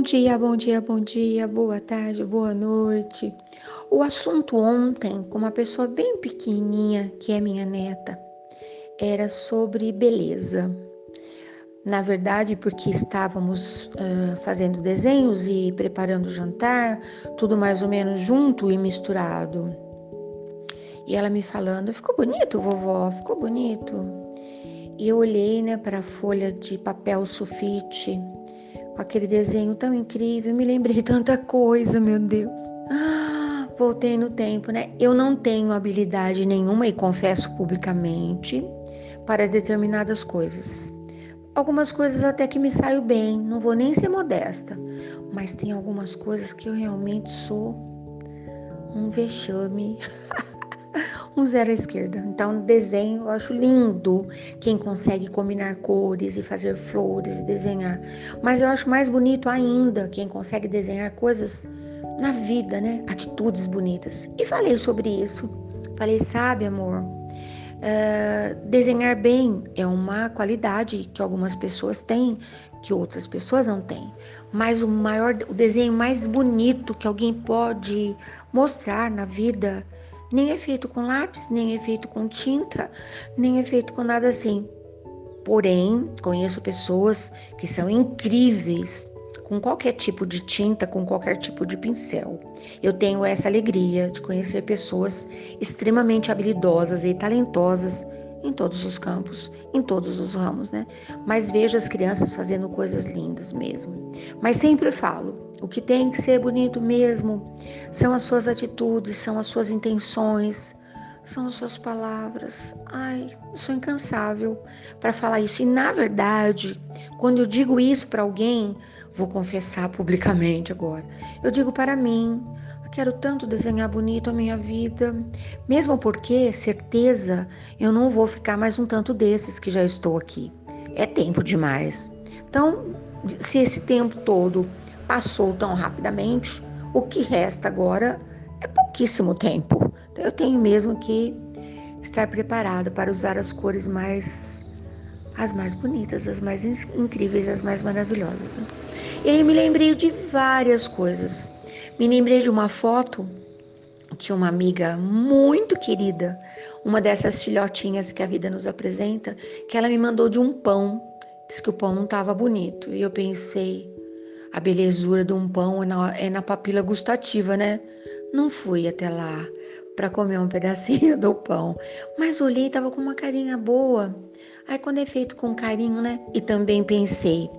Bom dia, bom dia, bom dia, boa tarde, boa noite. O assunto ontem, com uma pessoa bem pequenininha, que é minha neta, era sobre beleza. Na verdade, porque estávamos uh, fazendo desenhos e preparando o jantar, tudo mais ou menos junto e misturado. E ela me falando: ficou bonito, vovó, ficou bonito. E eu olhei né, para a folha de papel sulfite com aquele desenho tão incrível, me lembrei tanta coisa, meu Deus. Voltei no tempo, né? Eu não tenho habilidade nenhuma e confesso publicamente para determinadas coisas. Algumas coisas até que me saio bem, não vou nem ser modesta, mas tem algumas coisas que eu realmente sou um vexame. um zero à esquerda. Então, desenho, eu acho lindo quem consegue combinar cores e fazer flores e desenhar. Mas eu acho mais bonito ainda quem consegue desenhar coisas na vida, né? Atitudes bonitas. E falei sobre isso. Falei, sabe, amor, uh, desenhar bem é uma qualidade que algumas pessoas têm, que outras pessoas não têm. Mas o maior, o desenho mais bonito que alguém pode mostrar na vida nem é feito com lápis, nem é feito com tinta, nem é feito com nada assim. Porém, conheço pessoas que são incríveis com qualquer tipo de tinta, com qualquer tipo de pincel. Eu tenho essa alegria de conhecer pessoas extremamente habilidosas e talentosas em todos os campos, em todos os ramos, né? Mas vejo as crianças fazendo coisas lindas mesmo. Mas sempre falo, o que tem que ser bonito mesmo são as suas atitudes, são as suas intenções, são as suas palavras. Ai, sou incansável para falar isso. E na verdade, quando eu digo isso para alguém, vou confessar publicamente agora. Eu digo para mim, Quero tanto desenhar bonito a minha vida, mesmo porque, certeza, eu não vou ficar mais um tanto desses que já estou aqui. É tempo demais. Então, se esse tempo todo passou tão rapidamente, o que resta agora é pouquíssimo tempo. Então, eu tenho mesmo que estar preparado para usar as cores mais as mais bonitas, as mais incríveis, as mais maravilhosas. E aí me lembrei de várias coisas me lembrei de uma foto que uma amiga muito querida, uma dessas filhotinhas que a vida nos apresenta, que ela me mandou de um pão. Disse que o pão não estava bonito. E eu pensei, a belezura de um pão é na, é na papila gustativa, né? Não fui até lá para comer um pedacinho do pão, mas olhei e estava com uma carinha boa. Aí quando é feito com carinho, né? E também pensei,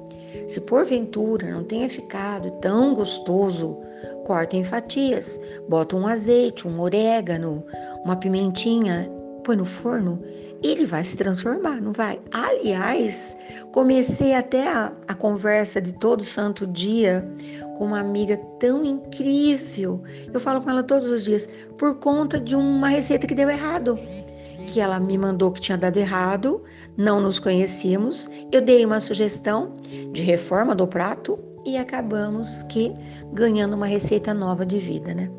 se porventura não tenha ficado tão gostoso corta em fatias, bota um azeite, um orégano, uma pimentinha, põe no forno ele vai se transformar, não vai? Aliás, comecei até a, a conversa de todo santo dia com uma amiga tão incrível. Eu falo com ela todos os dias por conta de uma receita que deu errado que ela me mandou que tinha dado errado, não nos conhecíamos. Eu dei uma sugestão de reforma do prato e acabamos que ganhando uma receita nova de vida, né?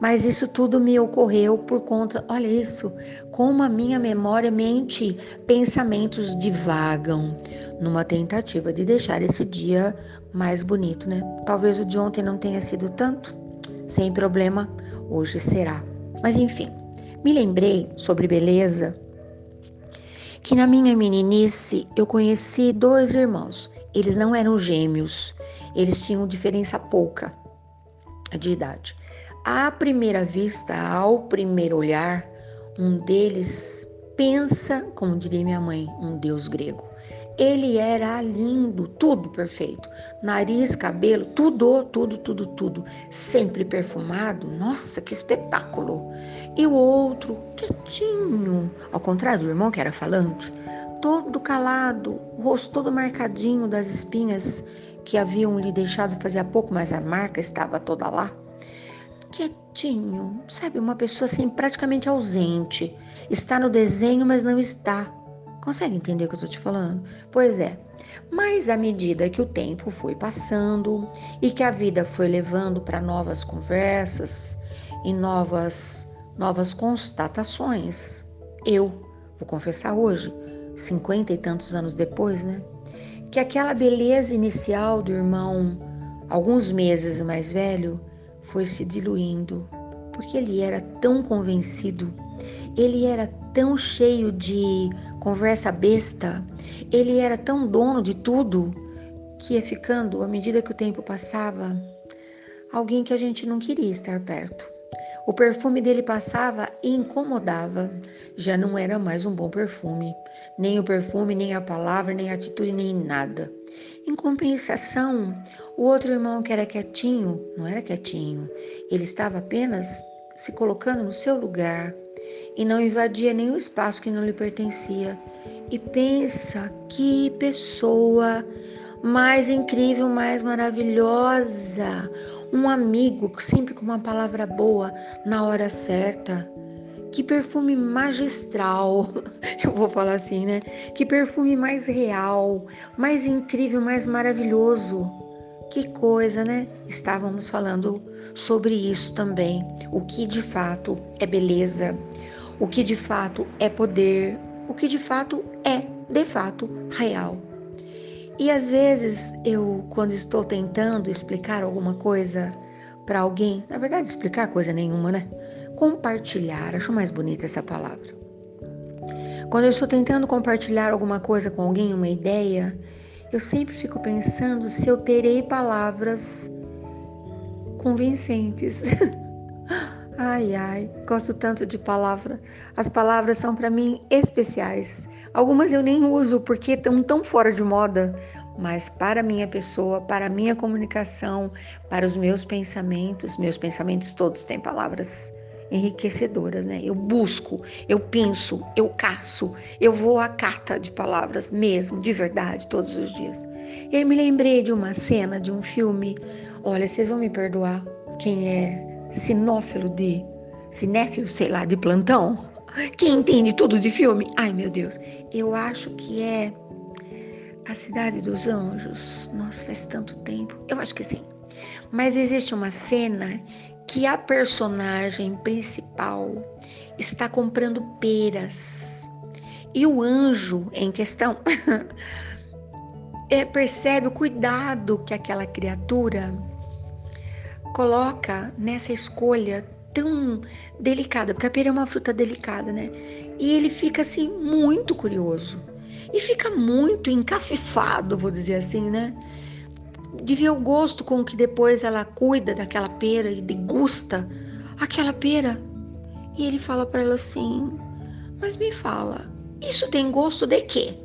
Mas isso tudo me ocorreu por conta, olha isso, como a minha memória mente, pensamentos divagam numa tentativa de deixar esse dia mais bonito, né? Talvez o de ontem não tenha sido tanto, sem problema, hoje será. Mas enfim, me lembrei sobre beleza que na minha meninice eu conheci dois irmãos. Eles não eram gêmeos, eles tinham diferença pouca de idade. À primeira vista, ao primeiro olhar, um deles pensa, como diria minha mãe, um deus grego. Ele era lindo, tudo perfeito. Nariz, cabelo, tudo, tudo, tudo, tudo. Sempre perfumado. Nossa, que espetáculo! E o outro, quietinho, ao contrário do irmão que era falante, todo calado, o rosto todo marcadinho das espinhas que haviam lhe deixado fazia pouco, mas a marca estava toda lá. Quietinho, sabe, uma pessoa assim praticamente ausente. Está no desenho, mas não está. Consegue entender o que eu estou te falando? Pois é. Mas à medida que o tempo foi passando e que a vida foi levando para novas conversas e novas novas constatações, eu vou confessar hoje, cinquenta e tantos anos depois, né, que aquela beleza inicial do irmão alguns meses mais velho, foi se diluindo, porque ele era tão convencido, ele era tão cheio de conversa besta, ele era tão dono de tudo que ia ficando, à medida que o tempo passava, alguém que a gente não queria estar perto. O perfume dele passava e incomodava. Já não era mais um bom perfume. Nem o perfume, nem a palavra, nem a atitude, nem nada. Em compensação, o outro irmão que era quietinho, não era quietinho. Ele estava apenas se colocando no seu lugar e não invadia nenhum espaço que não lhe pertencia. E pensa que pessoa mais incrível, mais maravilhosa um amigo sempre com uma palavra boa na hora certa. Que perfume magistral, eu vou falar assim, né? Que perfume mais real, mais incrível, mais maravilhoso. Que coisa, né? Estávamos falando sobre isso também. O que de fato é beleza, o que de fato é poder, o que de fato é, de fato, real. E às vezes eu, quando estou tentando explicar alguma coisa para alguém, na verdade, explicar coisa nenhuma, né? Compartilhar, acho mais bonita essa palavra. Quando eu estou tentando compartilhar alguma coisa com alguém, uma ideia, eu sempre fico pensando se eu terei palavras convincentes. ai, ai, gosto tanto de palavra. As palavras são para mim especiais. Algumas eu nem uso porque estão tão fora de moda, mas para minha pessoa, para minha comunicação, para os meus pensamentos, meus pensamentos todos têm palavras enriquecedoras, né? Eu busco, eu penso, eu caço, eu vou à cata de palavras mesmo, de verdade, todos os dias. E aí me lembrei de uma cena de um filme. Olha, vocês vão me perdoar, quem é sinófilo de cinéfilo, sei lá, de plantão, quem entende tudo de filme? Ai, meu Deus. Eu acho que é A Cidade dos Anjos. Nossa, faz tanto tempo. Eu acho que sim. Mas existe uma cena que a personagem principal está comprando peras. E o anjo em questão é, percebe o cuidado que aquela criatura coloca nessa escolha tão delicada, porque a pera é uma fruta delicada, né? E ele fica assim muito curioso e fica muito encafifado, vou dizer assim, né? De ver o gosto com que depois ela cuida daquela pera e degusta aquela pera. E ele fala para ela assim: Mas me fala, isso tem gosto de quê?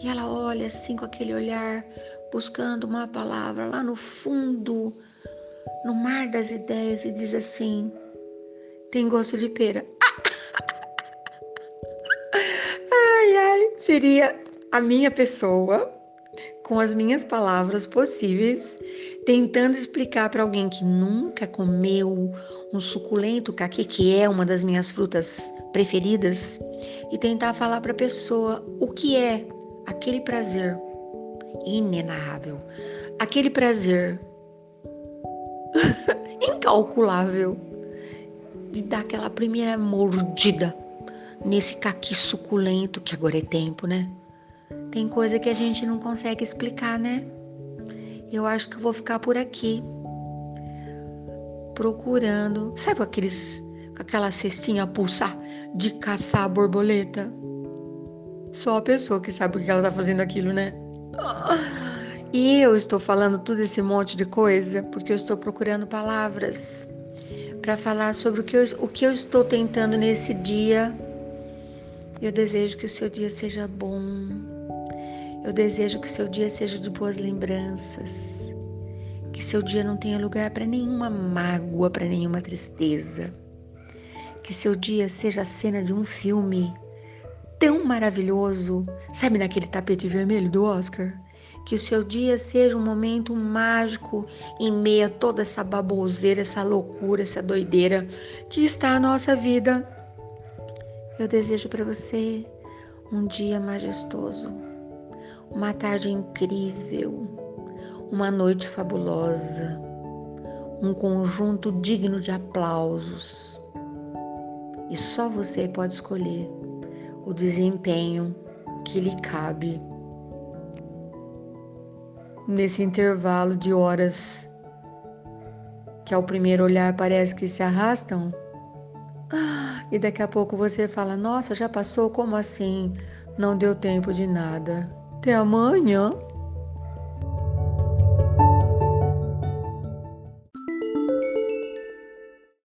E ela olha assim com aquele olhar, buscando uma palavra lá no fundo no mar das ideias e diz assim: tem gosto de pera. ai, ai, seria a minha pessoa com as minhas palavras possíveis, tentando explicar para alguém que nunca comeu um suculento caqui, que é uma das minhas frutas preferidas, e tentar falar para a pessoa o que é aquele prazer inenarrável, aquele prazer incalculável de dar aquela primeira mordida nesse caqui suculento que agora é tempo, né? Tem coisa que a gente não consegue explicar, né? Eu acho que eu vou ficar por aqui procurando, sabe aqueles com aquela cestinha pulsar de caçar a borboleta? Só a pessoa que sabe o que ela tá fazendo aquilo, né? E eu estou falando todo esse monte de coisa porque eu estou procurando palavras para falar sobre o que, eu, o que eu estou tentando nesse dia. Eu desejo que o seu dia seja bom. Eu desejo que o seu dia seja de boas lembranças. Que seu dia não tenha lugar para nenhuma mágoa, para nenhuma tristeza. Que seu dia seja a cena de um filme tão maravilhoso. Sabe naquele tapete vermelho do Oscar? Que o seu dia seja um momento mágico em meio a toda essa baboseira, essa loucura, essa doideira que está a nossa vida. Eu desejo para você um dia majestoso, uma tarde incrível, uma noite fabulosa, um conjunto digno de aplausos. E só você pode escolher o desempenho que lhe cabe nesse intervalo de horas que ao primeiro olhar parece que se arrastam. Ah, e daqui a pouco você fala: Nossa, já passou? Como assim? Não deu tempo de nada. Até amanhã.